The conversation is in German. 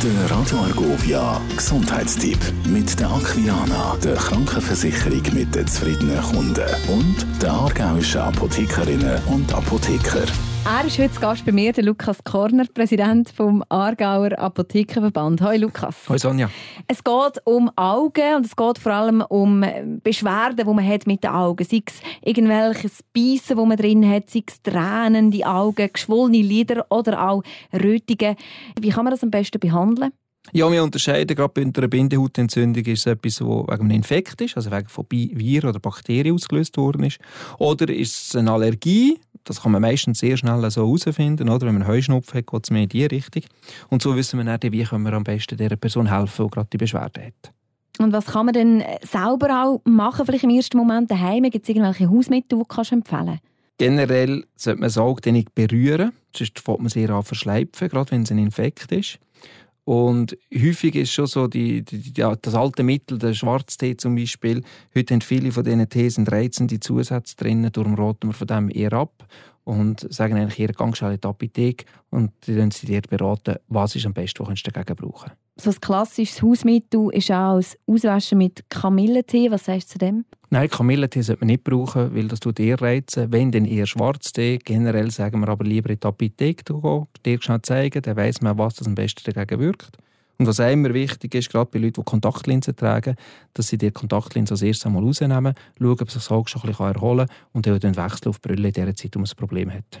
Der Radio Argovia Gesundheitstipp mit der Aquiana, der Krankenversicherung mit den zufriedenen Kunden und der aargauischen Apothekerinnen und Apotheker. Er ist heute Gast bei mir, der Lukas Korner, Präsident vom Aargauer Apothekerverband. Hallo Lukas. Hallo Sonja. Es geht um Augen und es geht vor allem um Beschwerden, die man hat mit den Augen. Sei es irgendwelches Beißen, das man drin hat, sei es Tränen, die Augen, geschwollene Lider oder auch Rötungen. Wie kann man das am besten behandeln? Ja, wir unterscheiden, gerade bei einer Bindehautentzündung ist es etwas, das wegen einem Infekt ist, also wegen von Viren oder Bakterien ausgelöst worden ist. Oder ist es eine Allergie, das kann man meistens sehr schnell so herausfinden, oder? Wenn man einen Heuschnupfen hat, geht es mehr in diese Richtung. Und so wissen wir dann, wie können wir am besten dieser Person helfen, die gerade die Beschwerde hat. Und was kann man denn selber auch machen, vielleicht im ersten Moment daheim? Gibt es irgendwelche Hausmittel, die du empfehlen kannst? Generell sollte man Auge nicht berühren, sonst fängt man sehr an verschleifen, gerade wenn es ein Infekt ist. Und häufig ist schon so die, die, ja, das alte Mittel, der Schwarztee zum Beispiel. Heute haben viele von diesen Tees reizende Zusätze drin, darum raten wir von dem eher ab und sagen eigentlich, ihr gang schnell in die Apotheke und dann sie dir beraten, was ist am besten, was du dagegen brauchen So ein klassisches Hausmittel ist auch das Auswaschen mit Kamillentee. Was sagst du zu dem? Nein, Kamillentee sollte man nicht brauchen, weil das tut eher reizen. Wenn, dann eher Schwarztee. Generell sagen wir aber lieber in die Apotheke gehen, dir schnell zeigen, dann weiss man, was das am besten dagegen wirkt. Und was auch immer wichtig ist, gerade bei Leuten, die Kontaktlinsen tragen, dass sie die Kontaktlinse als erstes einmal rausnehmen, schauen, ob sich das Auge schon ein bisschen erholen kann und dann wechseln auf die Brille in der Zeit, wo man ein Problem hat.